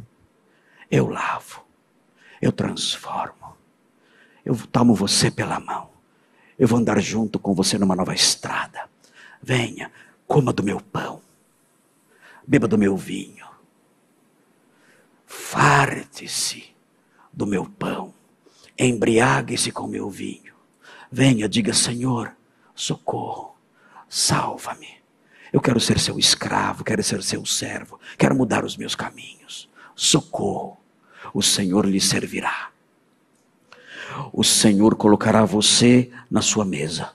eu lavo eu transformo. Eu tomo você pela mão. Eu vou andar junto com você numa nova estrada. Venha, coma do meu pão. Beba do meu vinho. Farte-se do meu pão. Embriague-se com meu vinho. Venha, diga: Senhor, socorro, salva-me. Eu quero ser seu escravo, quero ser seu servo, quero mudar os meus caminhos. Socorro o Senhor lhe servirá. O Senhor colocará você na sua mesa.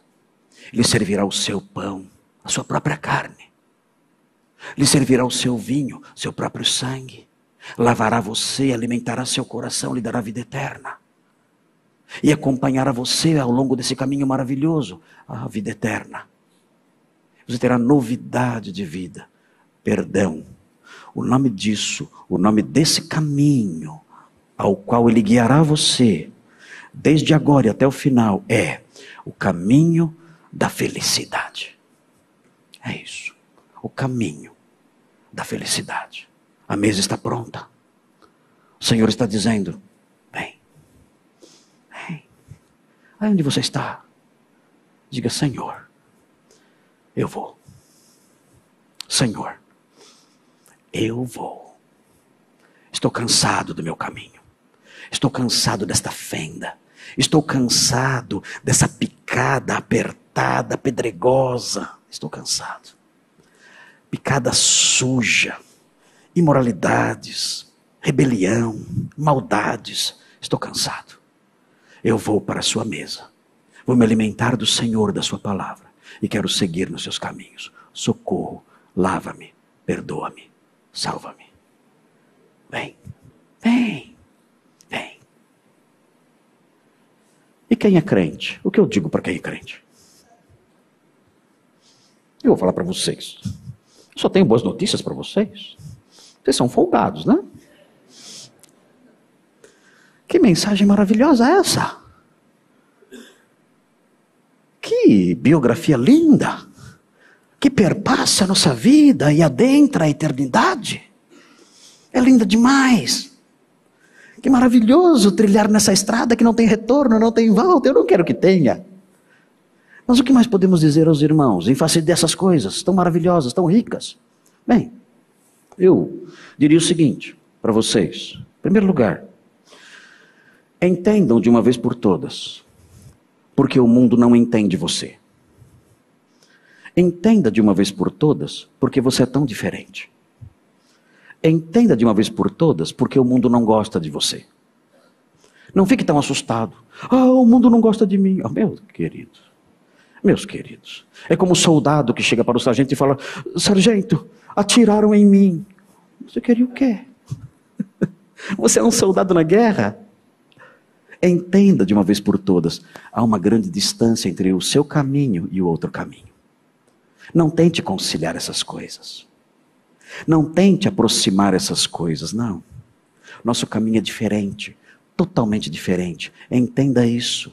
Lhe servirá o seu pão, a sua própria carne. Lhe servirá o seu vinho, seu próprio sangue. Lavará você, alimentará seu coração, lhe dará vida eterna. E acompanhará você ao longo desse caminho maravilhoso, a vida eterna. Você terá novidade de vida, perdão. O nome disso, o nome desse caminho ao qual ele guiará você, desde agora e até o final, é o caminho da felicidade. É isso. O caminho da felicidade. A mesa está pronta. O Senhor está dizendo: vem, vem. Aí onde você está, diga: Senhor, eu vou. Senhor, eu vou. Estou cansado do meu caminho. Estou cansado desta fenda. Estou cansado dessa picada apertada, pedregosa. Estou cansado. Picada suja, imoralidades, rebelião, maldades. Estou cansado. Eu vou para a sua mesa, Vou me alimentar do Senhor, da Sua palavra, e quero seguir nos seus caminhos. Socorro, lava-me, perdoa-me, salva-me. Vem, vem, vem. E quem é crente? O que eu digo para quem é crente? Eu vou falar para vocês. Só tenho boas notícias para vocês. Vocês são folgados, né? Que mensagem maravilhosa é essa? Que biografia linda! Que perpassa a nossa vida e adentra a eternidade. É linda demais. Que maravilhoso trilhar nessa estrada que não tem retorno, não tem volta. Eu não quero que tenha. Mas o que mais podemos dizer aos irmãos em face dessas coisas tão maravilhosas, tão ricas? Bem, eu diria o seguinte para vocês. Em primeiro lugar, entendam de uma vez por todas, porque o mundo não entende você. Entenda de uma vez por todas, porque você é tão diferente. Entenda de uma vez por todas, porque o mundo não gosta de você. Não fique tão assustado. Ah, o mundo não gosta de mim. Oh, meu querido, meus queridos, é como o soldado que chega para o sargento e fala: Sargento, atiraram em mim. Você queria o quê? Você é um soldado na guerra? Entenda de uma vez por todas: há uma grande distância entre o seu caminho e o outro caminho. Não tente conciliar essas coisas. Não tente aproximar essas coisas, não. Nosso caminho é diferente, totalmente diferente. Entenda isso.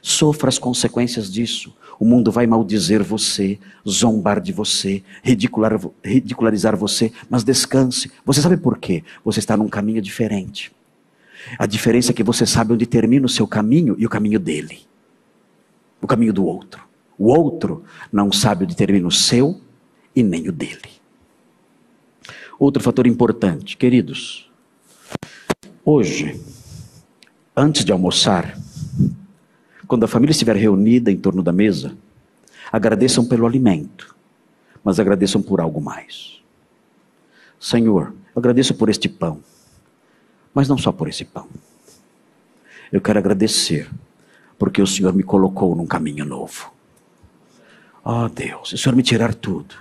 Sofra as consequências disso. O mundo vai maldizer você, zombar de você, ridicular, ridicularizar você, mas descanse. Você sabe por quê? Você está num caminho diferente. A diferença é que você sabe onde termina o seu caminho e o caminho dele. O caminho do outro. O outro não sabe onde termina o seu e nem o dele. Outro fator importante, queridos. Hoje, antes de almoçar, quando a família estiver reunida em torno da mesa, agradeçam pelo alimento, mas agradeçam por algo mais. Senhor, agradeço por este pão, mas não só por esse pão. Eu quero agradecer porque o Senhor me colocou num caminho novo. Oh Deus, se o Senhor me tirar tudo,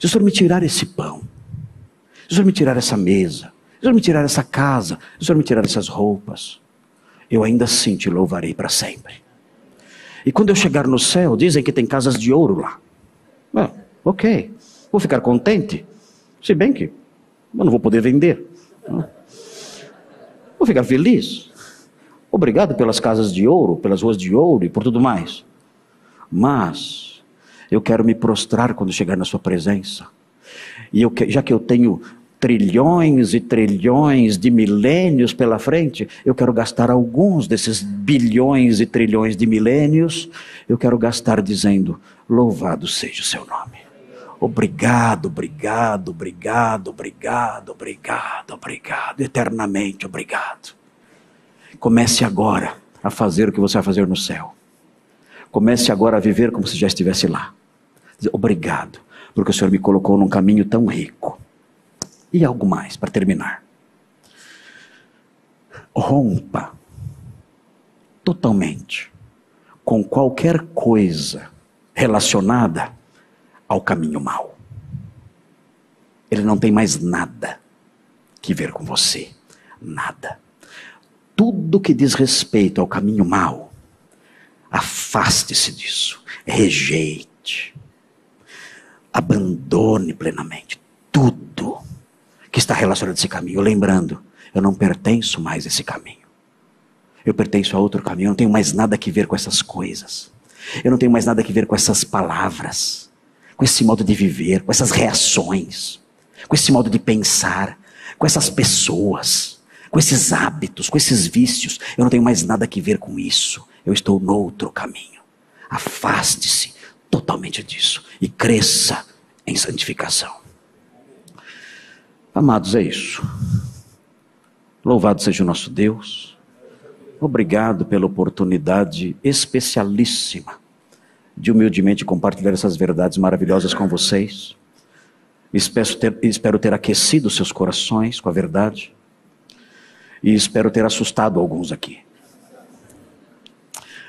se o Senhor me tirar esse pão, se o Senhor me tirar essa mesa, se o Senhor me tirar essa casa, se o Senhor me tirar essas roupas, eu ainda assim te louvarei para sempre. E quando eu chegar no céu, dizem que tem casas de ouro lá. Ah, ok, vou ficar contente. Se bem que eu não vou poder vender. Vou ficar feliz. Obrigado pelas casas de ouro, pelas ruas de ouro e por tudo mais. Mas eu quero me prostrar quando chegar na sua presença. E eu, já que eu tenho trilhões e trilhões de milênios pela frente, eu quero gastar alguns desses bilhões e trilhões de milênios, eu quero gastar dizendo: Louvado seja o seu nome. Obrigado, obrigado, obrigado, obrigado, obrigado, obrigado, eternamente obrigado. Comece agora a fazer o que você vai fazer no céu. Comece agora a viver como se já estivesse lá. Obrigado, porque o Senhor me colocou num caminho tão rico e algo mais para terminar. Rompa totalmente com qualquer coisa relacionada ao caminho mau. Ele não tem mais nada que ver com você. Nada. Tudo que diz respeito ao caminho mau, afaste-se disso. Rejeite. Abandone plenamente tudo que está relacionado a esse caminho. Lembrando, eu não pertenço mais a esse caminho. Eu pertenço a outro caminho. Eu não tenho mais nada a ver com essas coisas. Eu não tenho mais nada a ver com essas palavras, com esse modo de viver, com essas reações, com esse modo de pensar, com essas pessoas, com esses hábitos, com esses vícios. Eu não tenho mais nada a ver com isso. Eu estou no outro caminho. Afaste-se totalmente disso e cresça em santificação. Amados, é isso. Louvado seja o nosso Deus. Obrigado pela oportunidade especialíssima de humildemente compartilhar essas verdades maravilhosas com vocês. Espero ter, espero ter aquecido seus corações com a verdade. E espero ter assustado alguns aqui.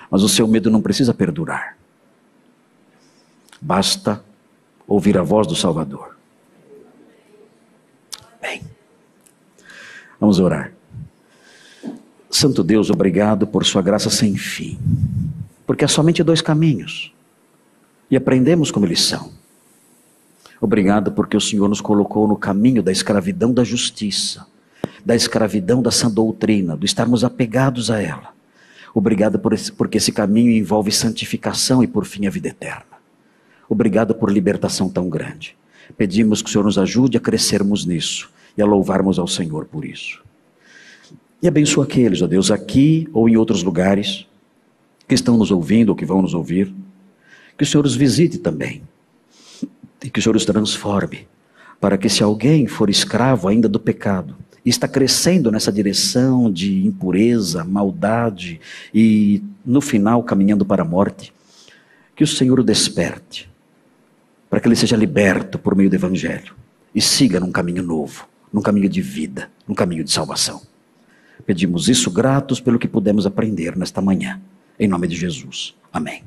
Mas o seu medo não precisa perdurar. Basta ouvir a voz do Salvador. Bem, vamos orar. Santo Deus, obrigado por Sua graça sem fim, porque há somente dois caminhos e aprendemos como eles são. Obrigado porque o Senhor nos colocou no caminho da escravidão da justiça, da escravidão da sã doutrina, do estarmos apegados a ela. Obrigado por esse, porque esse caminho envolve santificação e, por fim, a vida eterna. Obrigado por libertação tão grande. Pedimos que o Senhor nos ajude a crescermos nisso e a louvarmos ao Senhor por isso. E abençoa aqueles, ó Deus, aqui ou em outros lugares, que estão nos ouvindo ou que vão nos ouvir. Que o Senhor os visite também e que o Senhor os transforme, para que se alguém for escravo ainda do pecado, e está crescendo nessa direção de impureza, maldade e no final caminhando para a morte, que o Senhor o desperte, para que ele seja liberto por meio do Evangelho e siga num caminho novo, num caminho de vida, num caminho de salvação. Pedimos isso gratos pelo que pudemos aprender nesta manhã. Em nome de Jesus. Amém.